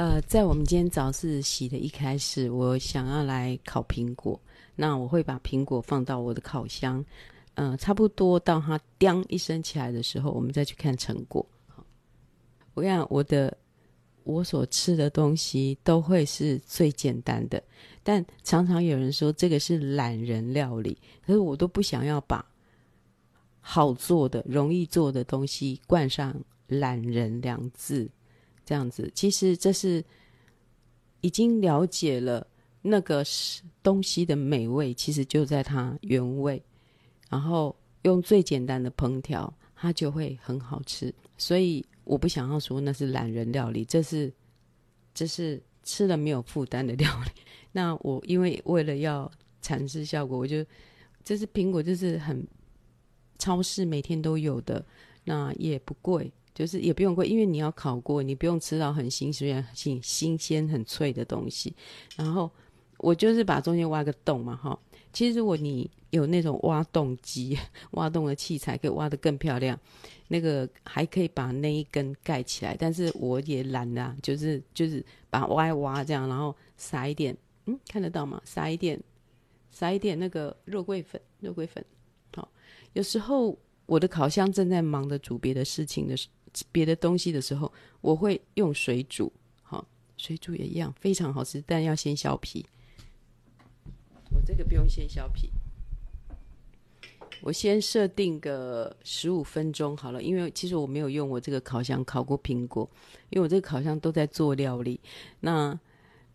呃，在我们今天早自习的一开始，我想要来烤苹果。那我会把苹果放到我的烤箱，嗯、呃，差不多到它“叮”一声起来的时候，我们再去看成果。我跟你讲，我的我所吃的东西都会是最简单的，但常常有人说这个是懒人料理，可是我都不想要把好做的、容易做的东西冠上“懒人”两字。这样子，其实这是已经了解了那个东西的美味，其实就在它原味，然后用最简单的烹调，它就会很好吃。所以我不想要说那是懒人料理，这是这是吃了没有负担的料理。那我因为为了要产生效果，我就这是苹果，就是很超市每天都有的，那也不贵。就是也不用贵，因为你要烤过，你不用吃到很新鲜、新新鲜、很脆的东西。然后我就是把中间挖个洞嘛，哈。其实如果你有那种挖洞机、挖洞的器材，可以挖得更漂亮。那个还可以把那一根盖起来，但是我也懒啊，就是就是把挖一挖这样，然后撒一点，嗯，看得到吗？撒一点，撒一点那个肉桂粉，肉桂粉。好，有时候我的烤箱正在忙着煮别的事情的时候。别的东西的时候，我会用水煮，好，水煮也一样，非常好吃，但要先削皮。我这个不用先削皮，我先设定个十五分钟好了，因为其实我没有用我这个烤箱烤过苹果，因为我这个烤箱都在做料理，那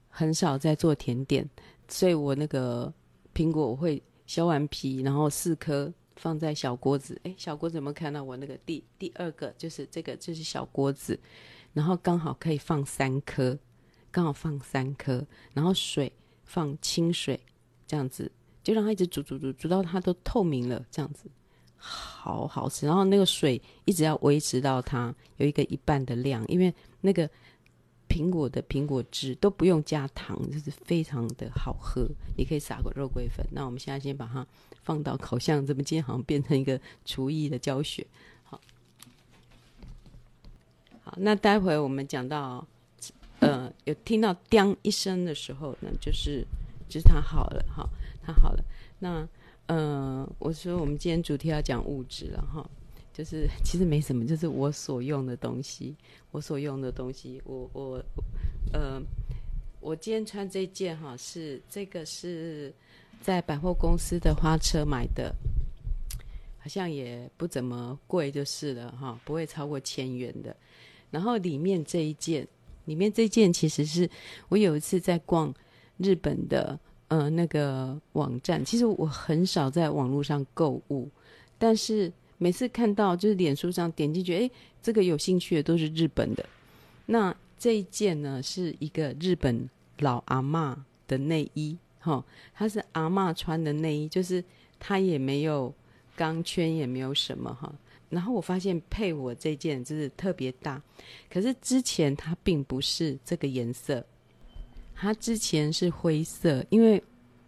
很少在做甜点，所以我那个苹果我会削完皮，然后四颗。放在小锅子，哎，小锅子有没有看到我那个第第二个？就是这个，就是小锅子，然后刚好可以放三颗，刚好放三颗，然后水放清水，这样子就让它一直煮煮煮，煮到它都透明了，这样子好好吃。然后那个水一直要维持到它有一个一半的量，因为那个。苹果的苹果汁都不用加糖，就是非常的好喝。你可以撒个肉桂粉。那我们现在先把它放到烤箱，这么今天好像变成一个厨艺的教学。好，好，那待会我们讲到，呃，有听到“叮”一声的时候呢，就是就是它好了，哈，它好了。那，呃，我说我们今天主题要讲物质了，哈。就是其实没什么，就是我所用的东西，我所用的东西，我我呃，我今天穿这件哈，是这个是在百货公司的花车买的，好像也不怎么贵就是了哈，不会超过千元的。然后里面这一件，里面这件其实是我有一次在逛日本的呃那个网站，其实我很少在网络上购物，但是。每次看到就是脸书上点进去，哎，这个有兴趣的都是日本的。那这一件呢，是一个日本老阿妈的内衣，哈、它是阿妈穿的内衣，就是它也没有钢圈，也没有什么哈、然后我发现配我这件就是特别大，可是之前它并不是这个颜色，它之前是灰色，因为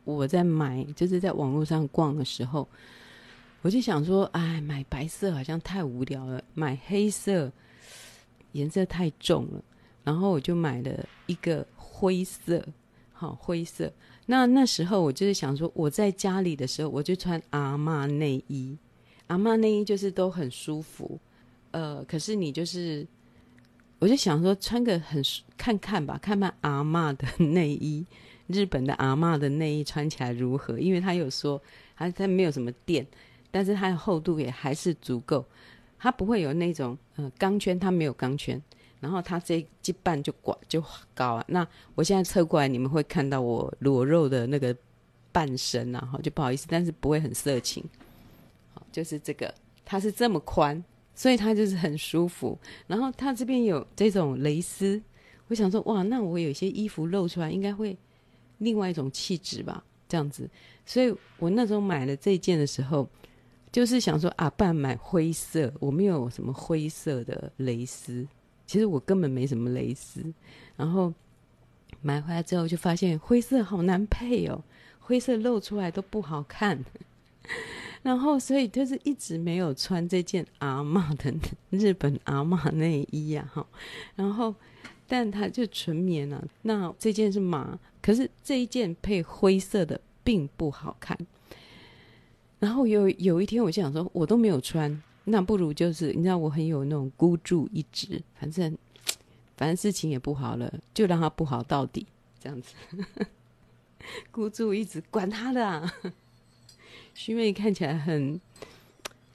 我在买就是在网络上逛的时候。我就想说，哎，买白色好像太无聊了，买黑色颜色太重了，然后我就买了一个灰色，好灰色。那那时候我就是想说，我在家里的时候，我就穿阿嬷内衣，阿嬷内衣就是都很舒服，呃，可是你就是，我就想说穿个很看看吧，看看阿嬷的内衣，日本的阿嬷的内衣穿起来如何？因为他有说，他他没有什么垫。但是它的厚度也还是足够，它不会有那种呃钢圈，它没有钢圈，然后它这一半就广就高啊。那我现在侧过来，你们会看到我裸肉的那个半身啊，哈，就不好意思，但是不会很色情。好，就是这个，它是这么宽，所以它就是很舒服。然后它这边有这种蕾丝，我想说哇，那我有些衣服露出来，应该会另外一种气质吧，这样子。所以我那时候买了这件的时候。就是想说啊，不然买灰色，我没有什么灰色的蕾丝，其实我根本没什么蕾丝。然后买回来之后就发现灰色好难配哦，灰色露出来都不好看。然后所以就是一直没有穿这件阿玛的日本阿玛内衣呀，哈。然后但它就纯棉啊。那这件是麻，可是这一件配灰色的并不好看。然后有有一天我就想说，我都没有穿，那不如就是你知道我很有那种孤注一掷，反正反正事情也不好了，就让它不好到底，这样子。孤注一掷，管他的啊！徐妹看起来很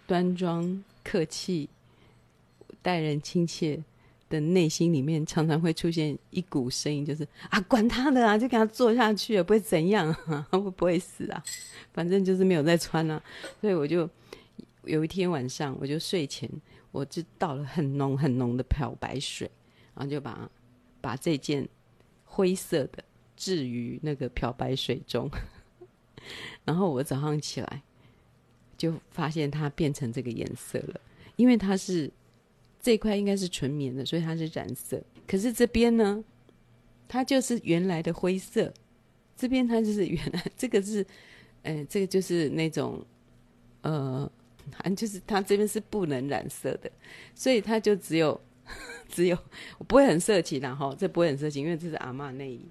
端庄、客气、待人亲切的，内心里面常常会出现一股声音，就是啊，管他的啊，就给他做下去了，不会怎样啊，会不会死啊？反正就是没有再穿啊。所以我就有一天晚上，我就睡前，我就倒了很浓很浓的漂白水，然后就把把这件灰色的。置于那个漂白水中，然后我早上起来就发现它变成这个颜色了。因为它是这块应该是纯棉的，所以它是染色。可是这边呢，它就是原来的灰色。这边它就是原来 这个是，呃，这个就是那种，呃，反正就是它这边是不能染色的，所以它就只有 只有我不会很色情，然后这不会很色情，因为这是阿嬷内衣。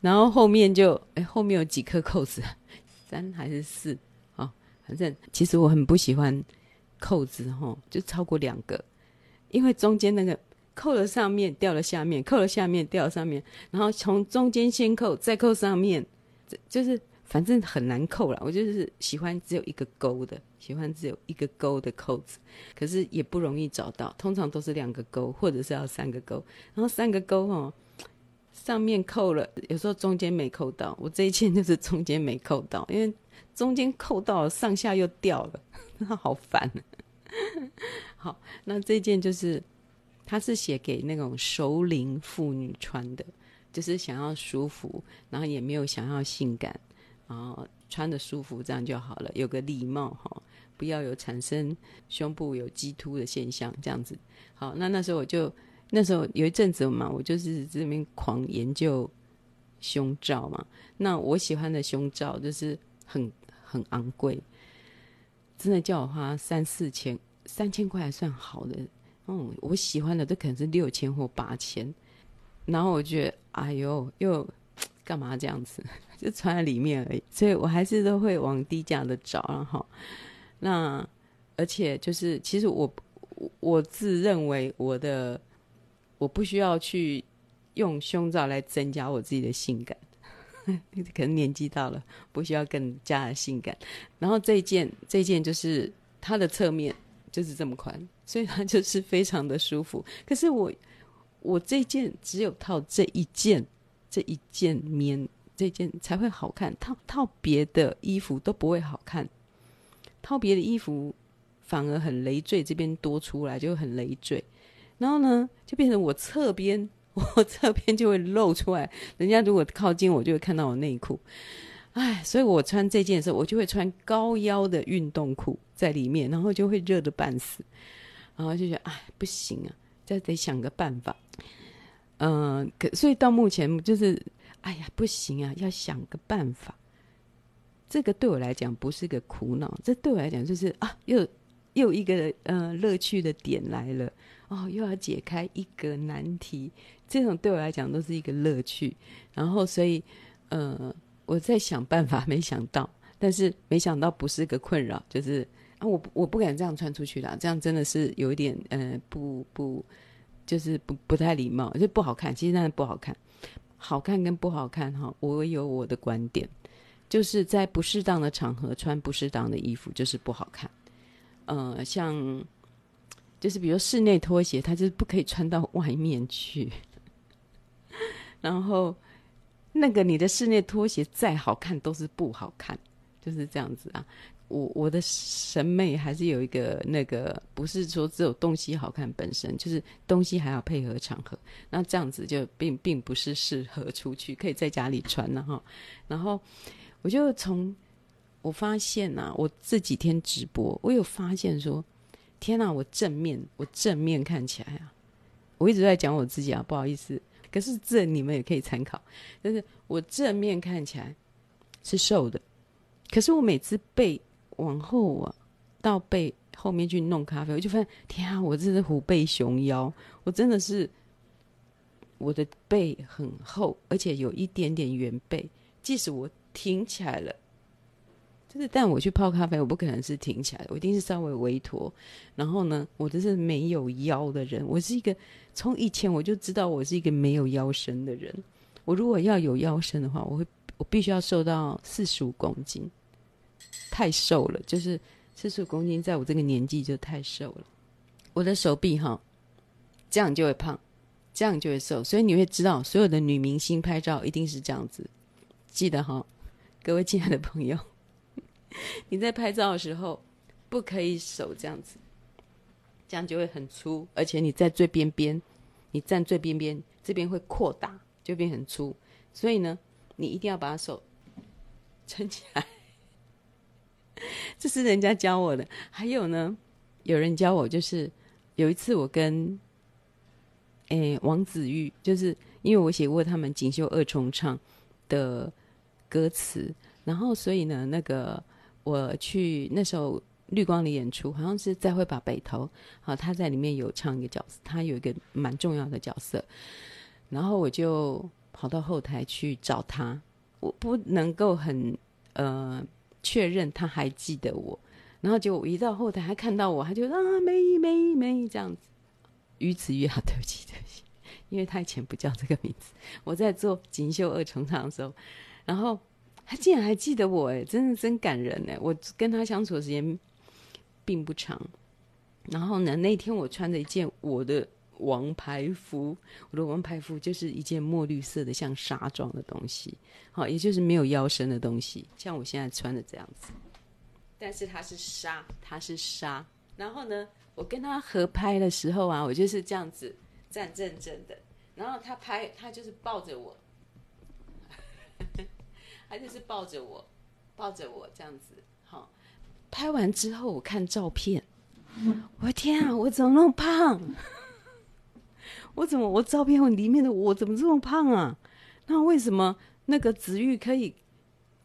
然后后面就哎，后面有几颗扣子，三还是四？哦，反正其实我很不喜欢扣子哈，就超过两个，因为中间那个扣了上面掉了下面，扣了下面掉了上面，然后从中间先扣再扣上面，就是反正很难扣了。我就是喜欢只有一个勾的，喜欢只有一个勾的扣子，可是也不容易找到，通常都是两个勾或者是要三个勾，然后三个勾哦。上面扣了，有时候中间没扣到。我这一件就是中间没扣到，因为中间扣到了，上下又掉了，那好烦。好，那这件就是，它是写给那种熟龄妇女穿的，就是想要舒服，然后也没有想要性感，然后穿的舒服这样就好了，有个礼貌哈，不要有产生胸部有激凸的现象这样子。好，那那时候我就。那时候有一阵子嘛，我就是这边狂研究胸罩嘛。那我喜欢的胸罩就是很很昂贵，真的叫我花三四千、三千块还算好的。嗯，我喜欢的都可能是六千或八千。然后我觉得，哎呦，又干嘛这样子？就穿在里面而已。所以我还是都会往低价的找，然后那而且就是，其实我我自认为我的。我不需要去用胸罩来增加我自己的性感，可能年纪到了，不需要更加的性感。然后这一件，这件就是它的侧面就是这么宽，所以它就是非常的舒服。可是我，我这件只有套这一件，这一件棉，这件才会好看。套套别的衣服都不会好看，套别的衣服反而很累赘，这边多出来就很累赘。然后呢，就变成我侧边，我侧边就会露出来。人家如果靠近我，就会看到我内裤。哎，所以我穿这件的时候，我就会穿高腰的运动裤在里面，然后就会热得半死。然后就觉得，哎，不行啊，这得想个办法。嗯、可所以到目前就是，哎呀，不行啊，要想个办法。这个对我来讲不是个苦恼，这对我来讲就是啊，又又一个呃乐趣的点来了。哦，又要解开一个难题，这种对我来讲都是一个乐趣。然后，所以，呃，我在想办法，没想到，但是没想到不是个困扰，就是啊，我我不敢这样穿出去啦，这样真的是有一点，呃，不不，就是不不太礼貌，就不好看。其实那不好看，好看跟不好看哈，我有我的观点，就是在不适当的场合穿不适当的衣服就是不好看。呃，像。就是比如室内拖鞋，它就是不可以穿到外面去。然后，那个你的室内拖鞋再好看都是不好看，就是这样子啊。我我的审美还是有一个那个，不是说只有东西好看本身，就是东西还要配合场合。那这样子就并并不是适合出去，可以在家里穿了哈。然后我就从我发现啊，我这几天直播，我有发现说。天哪！我正面，我正面看起来啊，我一直在讲我自己啊，不好意思。可是这你们也可以参考，就是我正面看起来是瘦的，可是我每次背往后啊，到背后面去弄咖啡，我就发现天啊，我这是虎背熊腰，我真的是我的背很厚，而且有一点点圆背。即使我挺起来了，就是但我去泡咖啡，我不可能是挺起来的，我一定是稍微微驼。然后呢，我就是没有腰的人，我是一个从以前我就知道我是一个没有腰身的人。我如果要有腰身的话，我会我必须要瘦到四十五公斤，太瘦了，就是四十五公斤，在我这个年纪就太瘦了。我的手臂哈，这样就会胖。这样就会瘦，所以你会知道，所有的女明星拍照一定是这样子。记得哈，各位亲爱的朋友，你在拍照的时候不可以手这样子，这样就会很粗，而且你在最边边，你站最边边，这边会扩大，就变很粗。所以呢，你一定要把手 撑起来。这是人家教我的。还有呢，有人教我，就是有一次我跟。诶，王子玉就是因为我写过他们锦绣二重唱的歌词，然后所以呢，那个我去那时候绿光的演出，好像是再会把北投，好，他在里面有唱一个角色，他有一个蛮重要的角色，然后我就跑到后台去找他，我不能够很呃确认他还记得我，然后就一到后台，他看到我，他就啊美美美这样子。于子玉啊，对不起，对不起，因为他以前不叫这个名字。我在做锦绣二重唱的时候，然后他竟然还记得我，哎，真的真感人哎！我跟他相处的时间并不长，然后呢，那天我穿着一件我的王牌服，我的王牌服就是一件墨绿色的像纱状的东西，好，也就是没有腰身的东西，像我现在穿的这样子，但是它是纱，它是纱，然后呢？我跟他合拍的时候啊，我就是这样子站正正的，然后他拍，他就是抱着我，他就是抱着我，抱着我这样子。好，拍完之后我看照片，我天啊，我怎么那么胖？我怎么我照片里面的我怎么这么胖啊？那为什么那个子玉可以？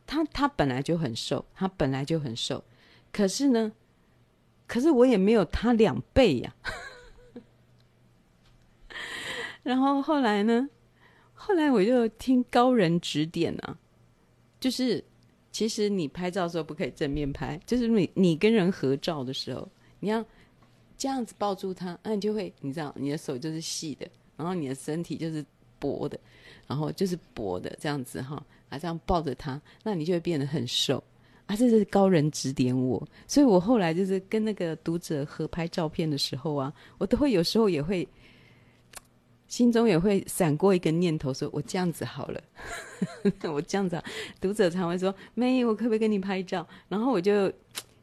他他本来就很瘦，他本来就很瘦，可是呢？可是我也没有他两倍呀、然后后来呢？后来我就听高人指点啊，就是其实你拍照的时候不可以正面拍，就是你你跟人合照的时候，你要这样子抱住他，那你就会你知道你的手就是细的，然后你的身体就是薄的，然后就是薄的这样子哈，啊这样抱着他，那你就会变得很瘦。啊，这是高人指点我，所以我后来就是跟那个读者合拍照片的时候啊，我都会有时候也会心中也会闪过一个念头，说我这样子好了，我这样子，读者常会说：“妹，我可不可以跟你拍照？”然后我就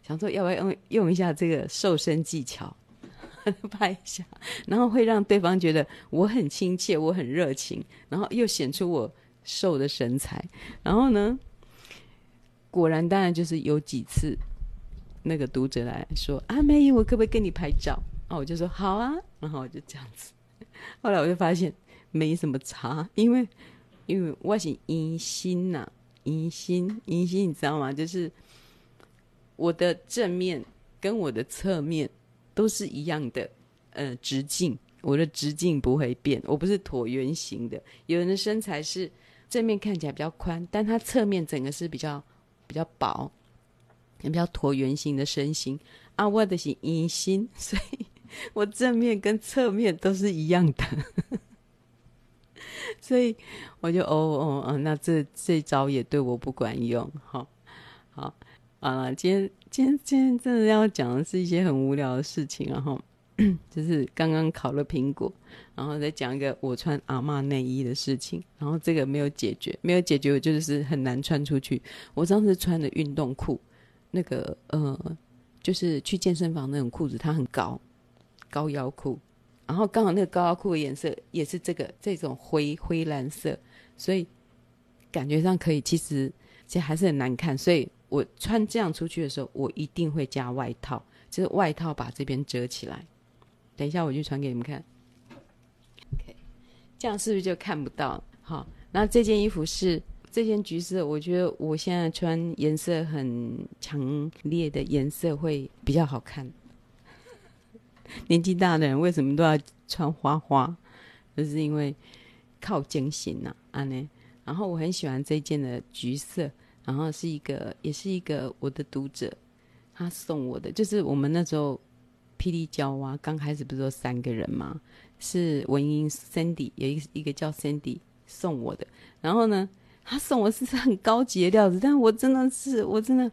想说，要不要用用一下这个瘦身技巧 拍一下，然后会让对方觉得我很亲切，我很热情，然后又显出我瘦的身材，然后呢？果然，当然就是有几次，那个读者来说：“阿美，我可不可以跟你拍照？”啊，我就说：“好啊。”然后我就这样子。后来我就发现没什么差，因为因为我是阴心呐，阴心阴心，你知道吗？就是我的正面跟我的侧面都是一样的，呃，直径，我的直径不会变。我不是椭圆形的，有人的身材是正面看起来比较宽，但他侧面整个是比较。比较薄，也比较椭圆形的身形啊，我的是阴心，所以我正面跟侧面都是一样的，所以我就哦哦哦，那这这招也对我不管用，好，好啊，今天今天今天真的要讲的是一些很无聊的事情，然后。就是刚刚烤了苹果，然后再讲一个我穿阿嬷内衣的事情，然后这个没有解决，没有解决，我就是很难穿出去。我上次穿的运动裤，那个呃，就是去健身房那种裤子，它很高，高腰裤，然后刚好那个高腰裤的颜色也是这个这种灰灰蓝色，所以感觉上可以，其实其实还是很难看。所以我穿这样出去的时候，我一定会加外套，就是外套把这边遮起来。等一下，我就传给你们看。OK，这样是不是就看不到？好，那这件衣服是这件橘色，我觉得我现在穿颜色很强烈的颜色会比较好看。年纪大的人为什么都要穿花花？就是因为靠精神呐，安呢。然后我很喜欢这件的橘色，然后是一个，也是一个我的读者他送我的，就是我们那时候霹雳娇娃刚开始不是说三个人吗？是文英 Sandy 有一个一个叫 Sandy 送我的，然后呢，他送我是很高级的料子，但我真的是我真的。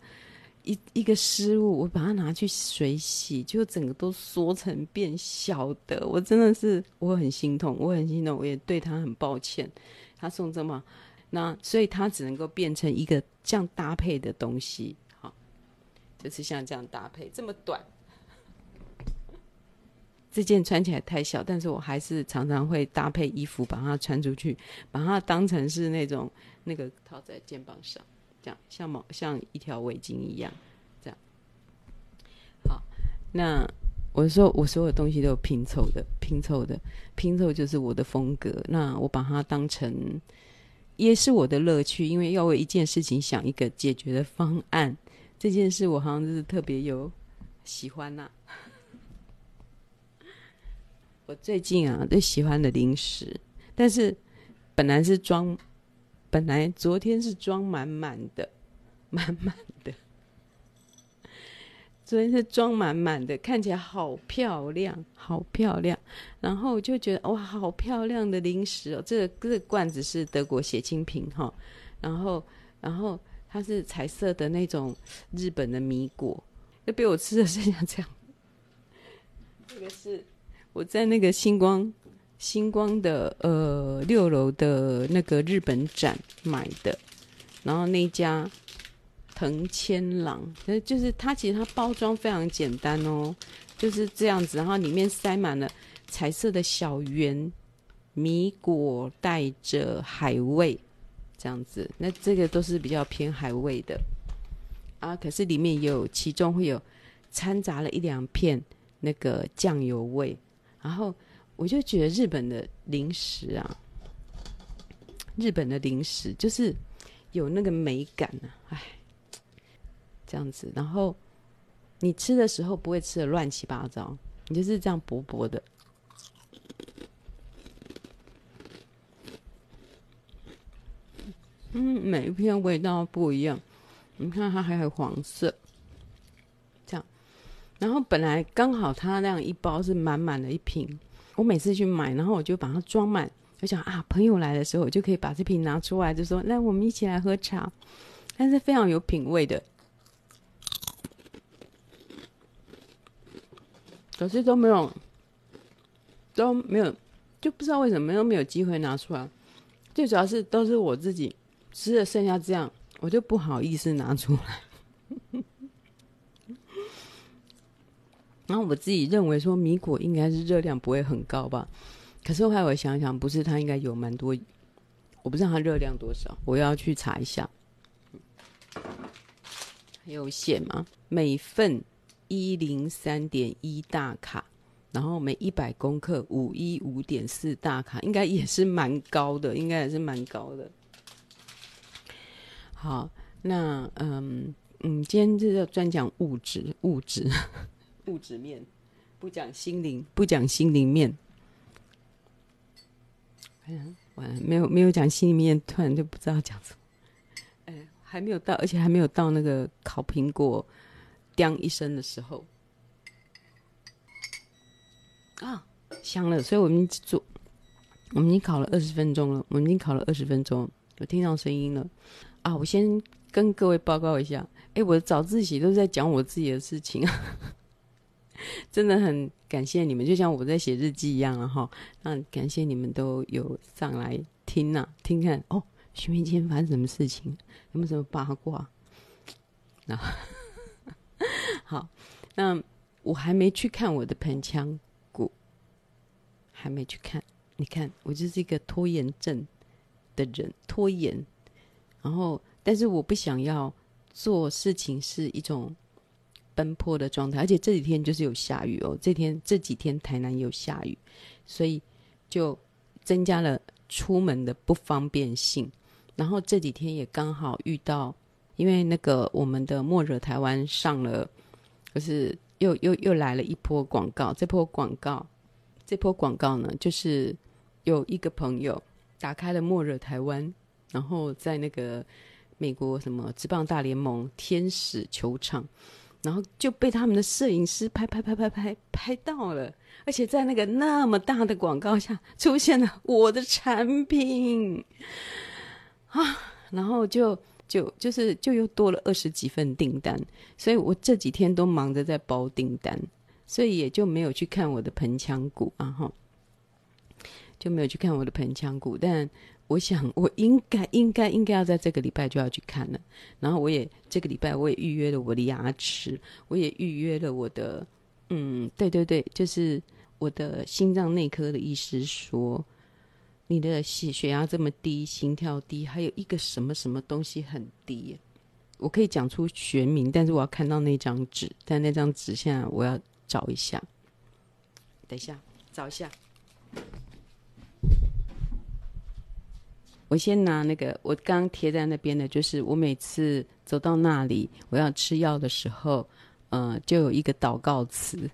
一一个失误，我把它拿去水洗，就整个都缩成变小的。我真的是，我很心痛，我很心痛，我也对他很抱歉。他送这么，那所以他只能够变成一个这样搭配的东西。好，就是像这样搭配，这么短。这件穿起来太小，但是我还是常常会搭配衣服把它穿出去，把它当成是那种那个套在肩膀上。这样像毛像一条围巾一样，这样。好，那我说我所有东西都有拼凑的，拼凑的，拼凑就是我的风格。那我把它当成也是我的乐趣，因为要为一件事情想一个解决的方案。这件事我好像就是特别有喜欢呐、我最近啊最喜欢的零食，但是本来是装。本来昨天是装满满的，满满的。昨天是装满满的，看起来好漂亮，好漂亮。然后我就觉得哇，好漂亮的零食哦！这个这个罐子是德国血清瓶哈，然后然后它是彩色的那种日本的米果，就被我吃的剩下这样。这个是我在那个星光。星光的呃六楼的那个日本展买的，然后那家藤千郎，就是它其实它包装非常简单哦，就是这样子，然后里面塞满了彩色的小圆米果，带着海味这样子，那这个都是比较偏海味的啊，可是里面有其中会有掺杂了一两片那个酱油味，然后。我就觉得日本的零食啊，日本的零食就是有那个美感啊，哎，这样子。然后你吃的时候不会吃的乱七八糟，你就是这样薄薄的。嗯，每一片味道不一样。你看它还有黄色，这样。然后本来刚好它那样一包是满满的一瓶。我每次去买，然后我就把它装满。我想啊，朋友来的时候，我就可以把这瓶拿出来，就说：“来，我们一起来喝茶。”但是非常有品味的，可是都没有，都没有，就不知道为什么都没有机会拿出来。最主要是都是我自己吃的，剩下这样，我就不好意思拿出来。然后我自己认为说米果应该是热量不会很高吧，可是后来我想想，不是，它应该有蛮多，我不知道它热量多少，我要去查一下。有写吗？每份一零三点一大卡，然后每一百公克五一五点四大卡，应该也是蛮高的，应该也是蛮高的。好，那嗯嗯，今天这个专讲物质物质。物质面，不讲心灵，不讲心灵面。哎呀，完了，没有没有讲心里面，突然就不知道讲什么。哎，还没有到，而且还没有到那个烤苹果“叮”一声的时候啊，香了。所以我们做，我们已经烤了二十分钟了。我们已经烤了二十分钟，我听到声音了啊！我先跟各位报告一下，哎，我的早自习都是在讲我自己的事情啊。真的很感谢你们，就像我在写日记一样啊哈。那感谢你们都有上来听呐、听看哦，徐明今天发生什么事情，有没有什么八卦？那 好，那我还没去看我的盆腔骨，还没去看。你看，我就是一个拖延症的人，拖延。然后，但是我不想要做事情是一种。奔波的状态，而且这几天就是有下雨哦。这天这几天台南有下雨，所以就增加了出门的不方便性。然后这几天也刚好遇到，因为那个我们的末日台湾上了，就是又又又来了一波广告。这波广告，这波广告呢，就是有一个朋友，打开了《末日台湾》，然后在那个美国什么职棒大联盟天使球场，然后就被他们的摄影师拍拍拍拍拍拍到了，而且在那个那么大的广告下出现了我的产品啊，然后就就就是就又多了二十几份订单，所以我这几天都忙着在包订单，所以也就没有去看我的盆腔骨啊哈。就没有去看我的盆腔骨，但我想我应该应该应该要在这个礼拜就要去看了。然后我也这个礼拜我也预约了我的牙齿，我也预约了我的嗯，对对对，就是我的心脏内科的医师说，你的血血压这么低，心跳低，还有一个什么什么东西很低，我可以讲出学名，但是我要看到那张纸，但那张纸现在我要找一下，等一下找一下。我先拿那个，我刚贴在那边的，就是我每次走到那里，我要吃药的时候，呃，就有一个祷告词，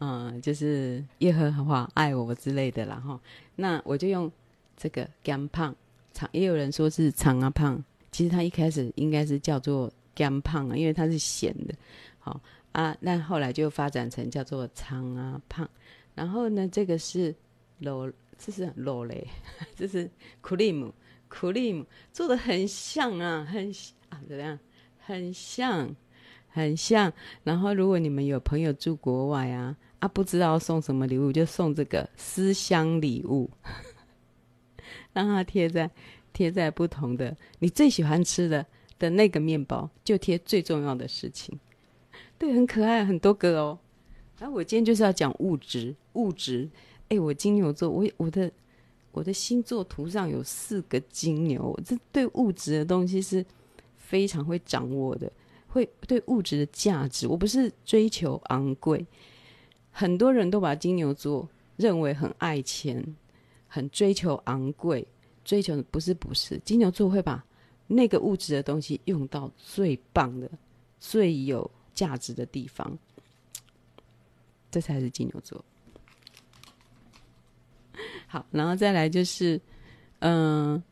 嗯、呃，就是耶和华爱我之类的啦哈。那我就用这个甘胖长，也有人说是长啊胖，其实它一开始应该是叫做甘胖啊，因为它是咸的，好啊，那后来就发展成叫做长啊胖。然后呢，这个是罗。这是肉嘞，这是 cream，cream 做的很像啊，很啊怎么样？很像，很像。然后如果你们有朋友住国外啊，啊不知道送什么礼物，就送这个思乡礼物，让它贴在贴在不同的你最喜欢吃的的那个面包，就贴最重要的事情。对，很可爱，很多个哦。然后我今天就是要讲物质，物质。哎，我金牛座，我我的我的星座图上有四个金牛，这对物质的东西是非常会掌握的，会对物质的价值，我不是追求昂贵，很多人都把金牛座认为很爱钱，很追求昂贵，追求的不是不是，金牛座会把那个物质的东西用到最棒的、最有价值的地方，这才是金牛座。好，然后再来就是，嗯、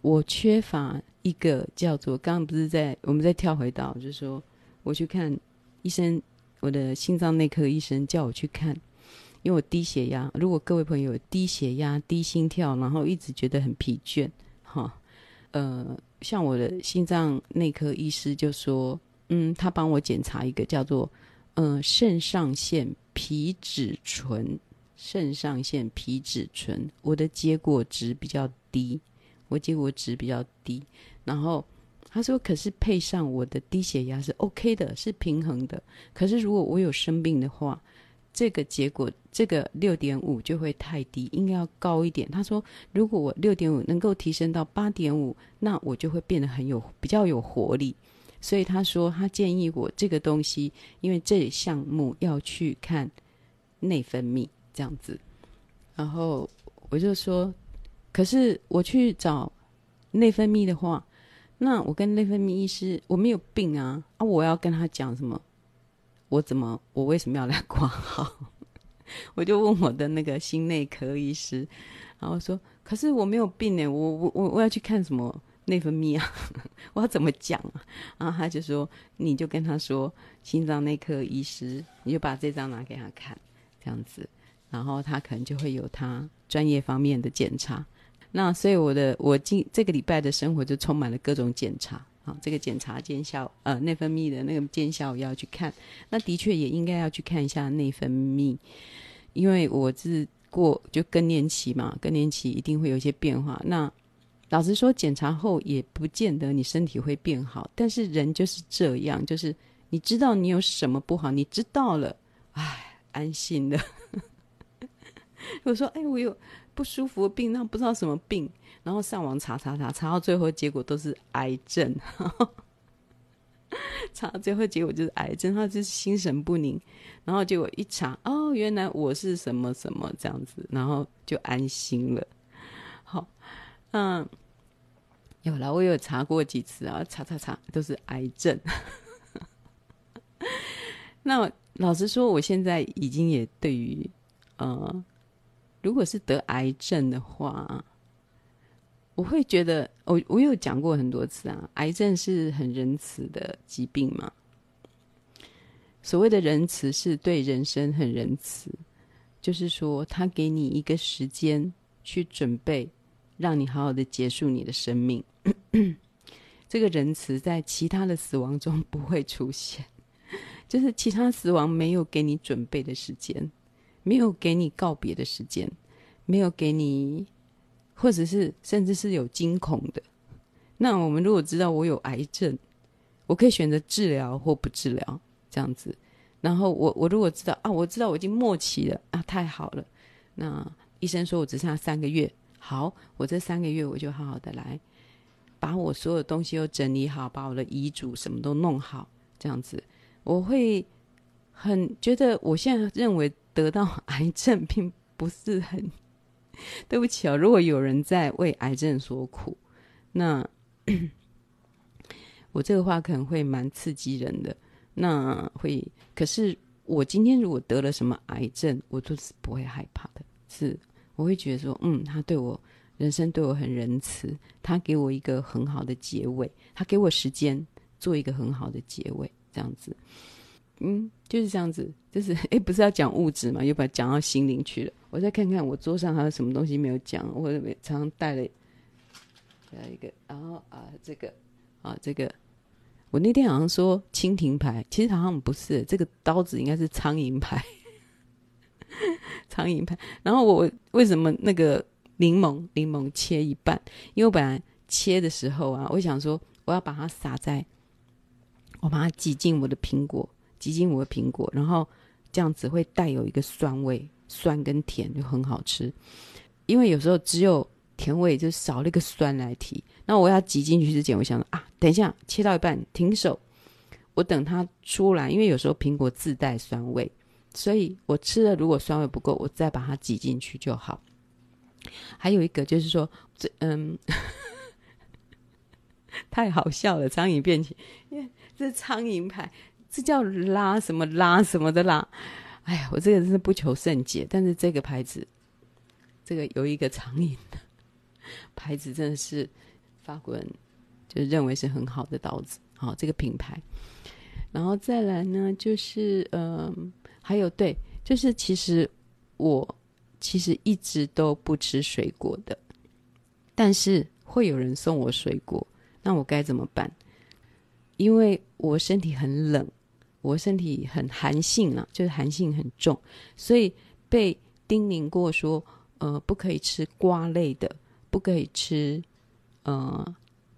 我缺乏一个叫做刚刚不是在我们再跳回到，就是说我去看医生，我的心脏内科医生叫我去看，因为我低血压。如果各位朋友低血压、低心跳，然后一直觉得很疲倦，哈，呃，像我的心脏内科医师就说，嗯，他帮我检查一个叫做，嗯、呃，肾上腺皮质醇。肾上腺皮质醇，我的结果值比较低，我结果值比较低。然后他说，可是配上我的低血压是 OK 的，是平衡的。可是如果我有生病的话，这个结果这个六点五就会太低，应该要高一点。他说，如果我六点五能够提升到八点五，那我就会变得很有比较有活力。所以他说，他建议我这个东西，因为这项目要去看内分泌。这样子，然后我就说，可是我去找内分泌的话，那我跟内分泌医师，我没有病啊啊！我要跟他讲什么？我怎么？我为什么要来挂号？我就问我的那个心内科医师，然后说，可是我没有病呢，我我我我要去看什么内分泌啊？我要怎么讲啊？然后他就说，你就跟他说，心脏内科医师，你就把这张拿给他看，这样子。然后他可能就会有他专业方面的检查，那所以我的我今这个礼拜的生活就充满了各种检查啊，这个检查见效，呃，内分泌的那个见效要去看，那的确也应该要去看一下内分泌，因为我是过就更年期嘛，更年期一定会有一些变化。那老实说，检查后也不见得你身体会变好，但是人就是这样，就是你知道你有什么不好，你知道了，唉，安心了。我说：“哎，我有不舒服的病，那不知道什么病，然后上网查查查，查到最后结果都是癌症。查到最后结果就是癌症，他就是心神不宁。然后结果一查，哦，原来我是什么什么这样子，然后就安心了。好，嗯，有了，我有查过几次啊，查查查都是癌症。那老实说，我现在已经也对于，呃。”如果是得癌症的话，我会觉得，我我有讲过很多次啊，癌症是很仁慈的疾病嘛。所谓的仁慈，是对人生很仁慈，就是说，他给你一个时间去准备，让你好好的结束你的生命。这个仁慈在其他的死亡中不会出现，就是其他死亡没有给你准备的时间，没有给你告别的时间，没有给你。或者是甚至是有惊恐的，那我们如果知道我有癌症，我可以选择治疗或不治疗这样子。然后我我如果知道啊，我知道我已经末期了啊，太好了。那医生说我只剩下三个月，好，我这三个月我就好好的来把我所有东西都整理好，把我的遗嘱什么都弄好，这样子我会很觉得我现在认为得到癌症并不是很。对不起哦，如果有人在为癌症所苦，那 我这个话可能会蛮刺激人的。那会，可是我今天如果得了什么癌症，我就是不会害怕的。是，我会觉得说，嗯，他对我人生对我很仁慈，他给我一个很好的结尾，他给我时间做一个很好的结尾，这样子。嗯，就是这样子，就是 哎，不是要讲物质嘛，又把它讲到心灵去了。我再看看我桌上还有什么东西没有讲，我常常带了，带一个，然后啊，这个啊，这个，我那天好像说蜻蜓牌，其实好像不是，这个刀子应该是苍蝇牌，苍蝇牌。然后我为什么那个柠檬柠檬切一半？因为我本来切的时候啊，我想说我要把它撒在，我把它挤进我的苹果。挤进我的苹果，然后这样子会带有一个酸味，酸跟甜就很好吃。因为有时候只有甜味，就少了一个酸来提。那我要挤进去之前，我想说啊，等一下切到一半停手，我等它出来。因为有时候苹果自带酸味，所以我吃了如果酸味不够，我再把它挤进去就好。还有一个就是说，这嗯，太好笑了，苍蝇变形，因为这是苍蝇牌。这叫拉什么拉什么的拉，哎呀，我这个真是不求甚解。但是这个牌子，这个有一个长影的牌子，真的是法国人就认为是很好的刀子。好，这个品牌，然后再来呢，就是嗯、还有对，就是其实我其实一直都不吃水果的，但是会有人送我水果，那我该怎么办？因为我身体很冷。我身体很寒性啊，就是寒性很重，所以被叮咛过说，呃，不可以吃瓜类的，不可以吃呃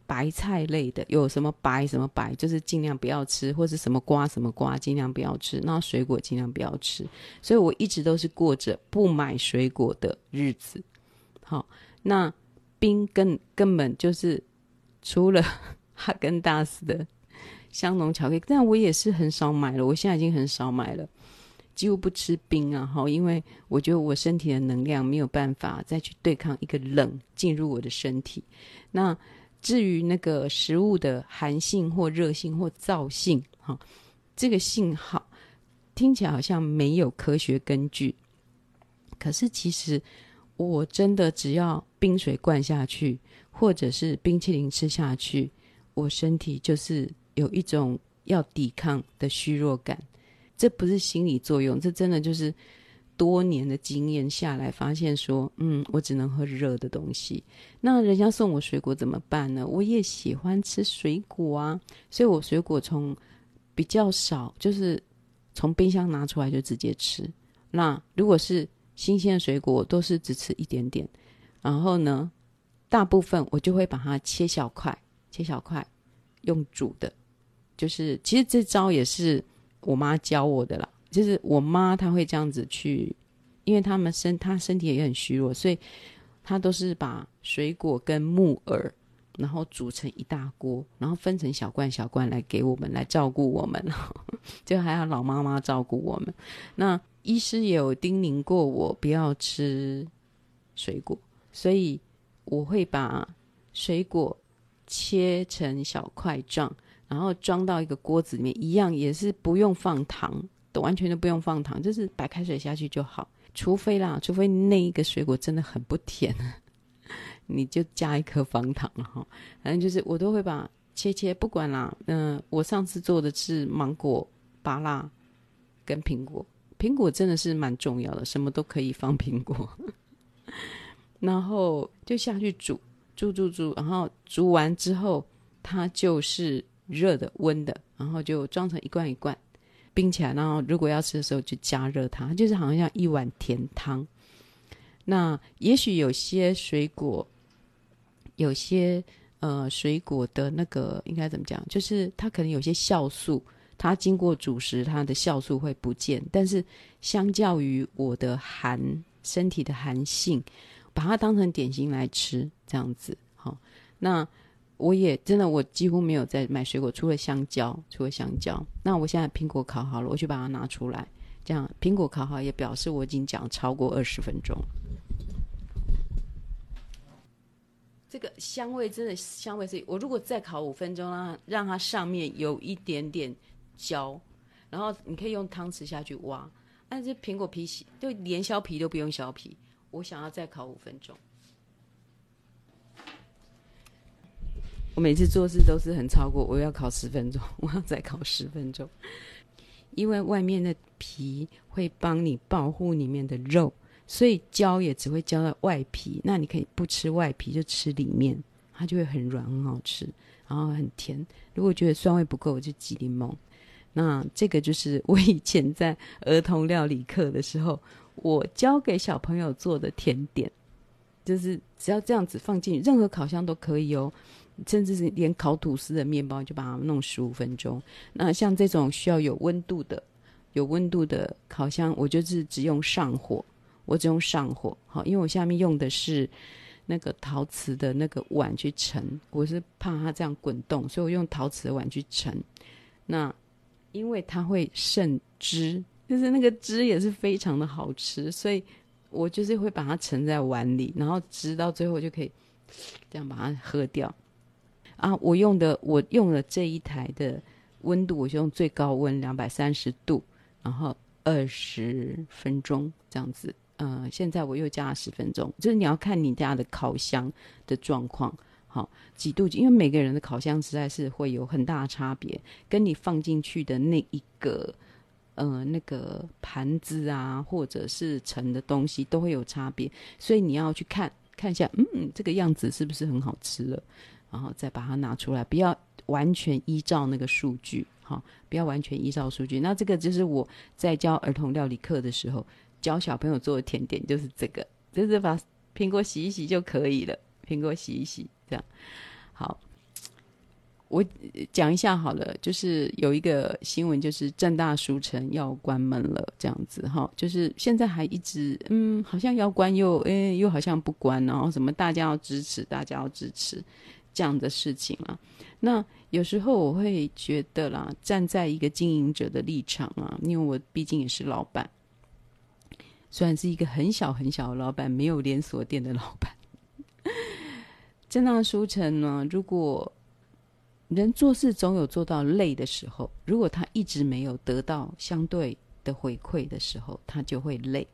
白菜类的，有什么白什么白，就是尽量不要吃，或是什么瓜什么瓜，尽量不要吃，那水果尽量不要吃。所以我一直都是过着不买水果的日子。好，那冰根根本就是除了 哈根达斯的。香浓巧克力，但我也是很少买了。我现在已经很少买了，几乎不吃冰啊，哈，因为我觉得我身体的能量没有办法再去对抗一个冷进入我的身体。那至于那个食物的寒性或热性或燥性，哈，这个信号听起来好像没有科学根据，可是其实我真的只要冰水灌下去，或者是冰淇淋吃下去，我身体就是。有一种要抵抗的虚弱感，这不是心理作用，这真的就是多年的经验下来发现说，嗯，我只能喝热的东西。那人家送我水果怎么办呢？我也喜欢吃水果啊，所以我水果从比较少，就是从冰箱拿出来就直接吃。那如果是新鲜的水果，都是只吃一点点，然后呢，大部分我就会把它切小块，切小块用煮的。就是，其实这招也是我妈教我的啦。就是我妈她会这样子去，因为他们身她身体也很虚弱，所以她都是把水果跟木耳，然后煮成一大锅，然后分成小罐小罐来给我们来照顾我们，就还要老妈妈照顾我们。那医师也有叮咛过我不要吃水果，所以我会把水果切成小块状。然后装到一个锅子里面，一样也是不用放糖，都完全都不用放糖，就是白开水下去就好。除非啦，除非那一个水果真的很不甜，你就加一颗方糖哈。反正就是我都会把切切，不管啦。嗯、我上次做的是芒果、芭乐跟苹果，苹果真的是蛮重要的，什么都可以放苹果。然后就下去煮，煮煮煮，然后煮完之后，它就是热的、温的，然后就装成一罐一罐。冰起来，然后如果要吃的时候就加热它，就是好像像一碗甜汤。那也许有些水果，有些呃水果的那个应该怎么讲？就是它可能有些酵素，它经过煮食，它的酵素会不见。但是相较于我的寒身体的寒性，把它当成点心来吃，这样子好。那。我也真的，我几乎没有在买水果，除了香蕉，除了香蕉。那我现在苹果烤好了，我就把它拿出来。这样，苹果烤好也表示我已经讲超过二十分钟。这个香味真的香味是，我如果再烤五分钟，让它让它上面有一点点焦，然后你可以用汤匙下去挖。但是苹果皮洗，就连削皮都不用削皮。我想要再烤五分钟。我每次做事都是很超过，我要烤十分钟，我要再烤十分钟，因为外面的皮会帮你保护里面的肉，所以焦也只会焦在外皮。那你可以不吃外皮，就吃里面，它就会很软，很好吃，然后很甜。如果觉得酸味不够，我就挤柠檬。那这个就是我以前在儿童料理课的时候，我教给小朋友做的甜点，就是只要这样子放进任何烤箱都可以哦。甚至是连烤吐司的面包，就把它弄十五分钟。那像这种需要有温度的、有温度的烤箱，我就是只用上火，我只用上火。好，因为我下面用的是那个陶瓷的那个碗去盛，我是怕它这样滚动，所以我用陶瓷的碗去盛。那因为它会渗汁，就是那个汁也是非常的好吃，所以我就是会把它盛在碗里，然后汁到最后就可以这样把它喝掉。啊，我用的我用了这一台的温度，我就用最高温两百三十度，然后二十分钟这样子。呃，现在我又加了十分钟，就是你要看你家的烤箱的状况，好几度，因为每个人的烤箱实在是会有很大的差别，跟你放进去的那一个呃那个盘子啊，或者是盛的东西都会有差别，所以你要去看看一下，嗯，这个样子是不是很好吃了？然后再把它拿出来，不要完全依照那个数据，哈，不要完全依照数据。那这个就是我在教儿童料理课的时候教小朋友做的甜点，就是这个，就是把苹果洗一洗就可以了。苹果洗一洗，这样好。我讲一下好了，就是有一个新闻，就是正大书城要关门了，这样子哈，就是现在还一直嗯，好像要关又诶，又好像不关，然后什么大家要支持，大家要支持。这样的事情啊，那有时候我会觉得啦，站在一个经营者的立场啊，因为我毕竟也是老板，虽然是一个很小很小的老板，没有连锁店的老板。政大书城呢，如果人做事总有做到累的时候，如果他一直没有得到相对的回馈的时候，他就会累。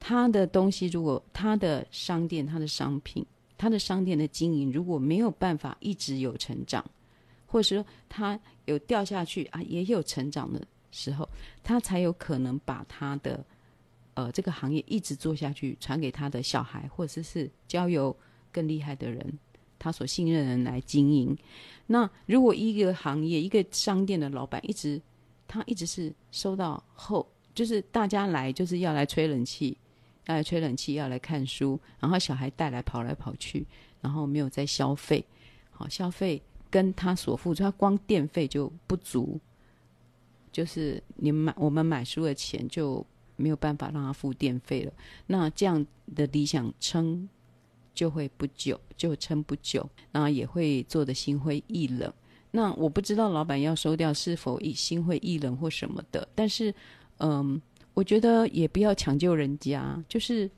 他的东西，如果他的商店，他的商品。他的商店的经营如果没有办法一直有成长，或者说他有掉下去啊，也有成长的时候，他才有可能把他的呃这个行业一直做下去，传给他的小孩，或者是交由更厉害的人，他所信任的人来经营。那如果一个行业一个商店的老板一直他一直是收到后，就是大家来就是要来吹冷气。要来吹冷气，要来看书，然后小孩带来跑来跑去，然后没有再消费，好消费跟他所付出，他光电费就不足，就是你们买我们买书的钱就没有办法让他付电费了。那这样的理想撑就会不久，就撑不久，那也会做得心灰意冷。那我不知道老板要收掉是否心灰意冷或什么的，但是嗯。我觉得也不要抢救人家，就是，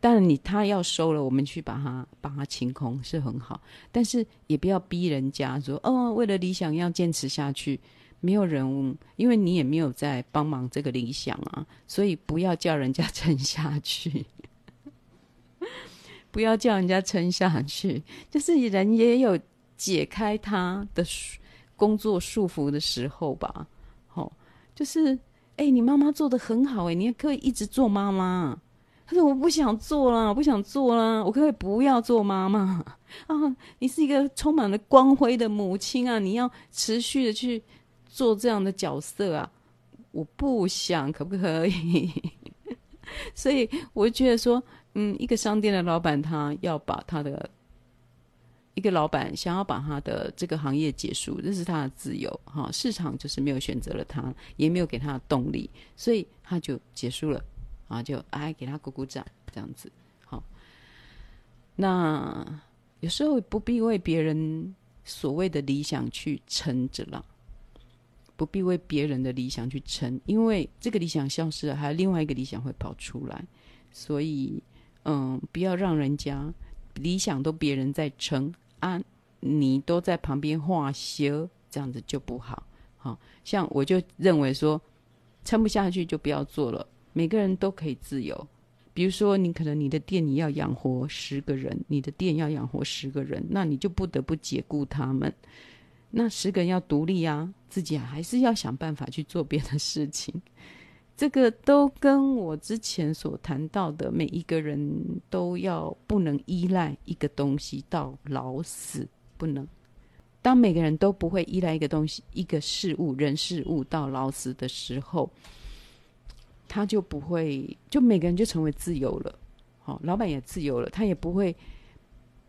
当然你他要收了，我们去把它把它清空是很好，但是也不要逼人家说哦，为了理想要坚持下去，没有人，因为你也没有在帮忙这个理想啊，所以不要叫人家 撑下去，不要叫人家撑下去。就是人也有解开他的工作束缚的时候吧。好、哦，就是哎，你妈妈做得很好，哎，你也可以一直做妈妈。他说：“我不想做了，我不想做了，我可不可以不要做妈妈 啊？你是一个充满了光辉的母亲啊，你要持续的去做这样的角色啊！我不想，可不可以？所以我觉得说，嗯，一个商店的老板，他要把他的一个老板想要把他的这个行业结束，这是他的自由哈。市场就是没有选择了他，也没有给他的动力，所以他就结束了。”啊，就哎，给他鼓鼓掌，这样子好。那有时候不必为别人所谓的理想去撑着了，不必为别人的理想去撑，因为这个理想消失了，还有另外一个理想会跑出来。所以，嗯，不要让人家理想都别人在撑啊，你都在旁边画休，这样子就不好。好，像我就认为说，撑不下去就不要做了。每个人都可以自由，比如说，你可能你的店你要养活十个人，你的店要养活十个人，那你就不得不解雇他们。那十个人要独立啊，自己还是要想办法去做别的事情。这个都跟我之前所谈到的，每一个人都要不能依赖一个东西到老死，不能。当每个人都不会依赖一个东西、一个事物、人事物到老死的时候。他就不会，就每个人就成为自由了，好，老板也自由了，他也不会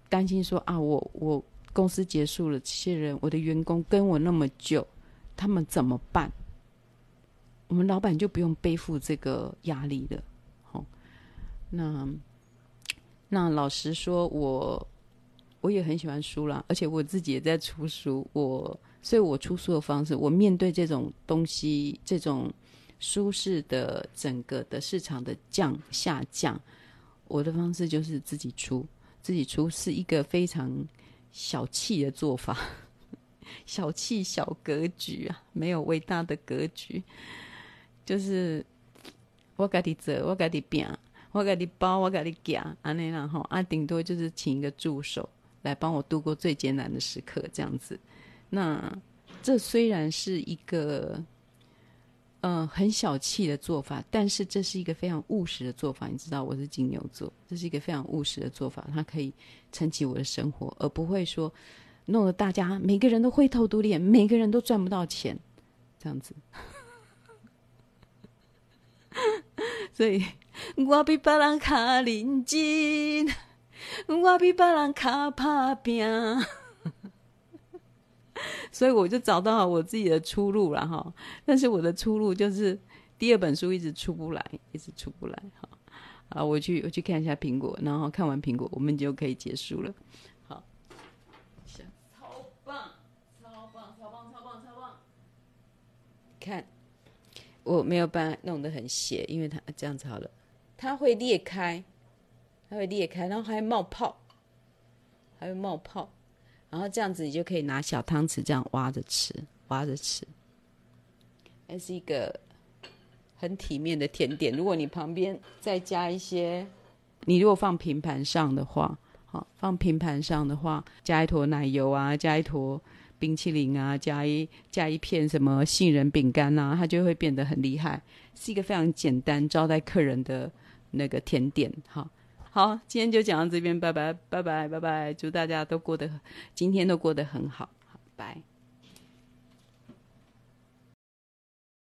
担心说啊，我我公司结束了，这些人，我的员工跟我那么久，他们怎么办？我们老板就不用背负这个压力了，好，那那老实说，我我也很喜欢书啦，而且我自己也在出书，我所以我出书的方式，我面对这种东西，这种。舒适的整个的市场的降下降，我的方式就是自己出，自己出是一个非常小气的做法，小气小格局啊，没有伟大的格局，就是我给你做，我给你拼，我给你包，我给你夹，安尼啦吼，啊，顶多就是请一个助手来帮我度过最艰难的时刻，这样子。那这虽然是一个。嗯，很小气的做法，但是这是一个非常务实的做法。你知道我是金牛座，这是一个非常务实的做法，它可以撑起我的生活，而不会说弄得大家每个人都灰头土脸，每个人都赚不到钱，这样子。所以，我比别人卡认真，我比别人卡打拼。所以我就找到了我自己的出路了哈，但是我的出路就是第二本书一直出不来，一直出不来哈。啊，我去我去看一下苹果，然后看完苹果，我们就可以结束了。好，超棒，超棒，超棒，超棒，超棒！看，我没有办法弄得很斜，因为它这样子好了，它会裂开，它会裂开，然后还冒泡，还会冒泡。然后这样子，你就可以拿小汤匙这样挖着吃，挖着吃，还是一个很体面的甜点。如果你旁边再加一些，你如果放平盘上的话，好，放平盘上的话，加一坨奶油啊，加一坨冰淇淋啊，加一加一片什么杏仁饼干啊，它就会变得很厉害，是一个非常简单招待客人的那个甜点，好。好，今天就讲到这边，拜拜，拜拜，拜拜，祝大家都过得，今天都过得很好，好，拜。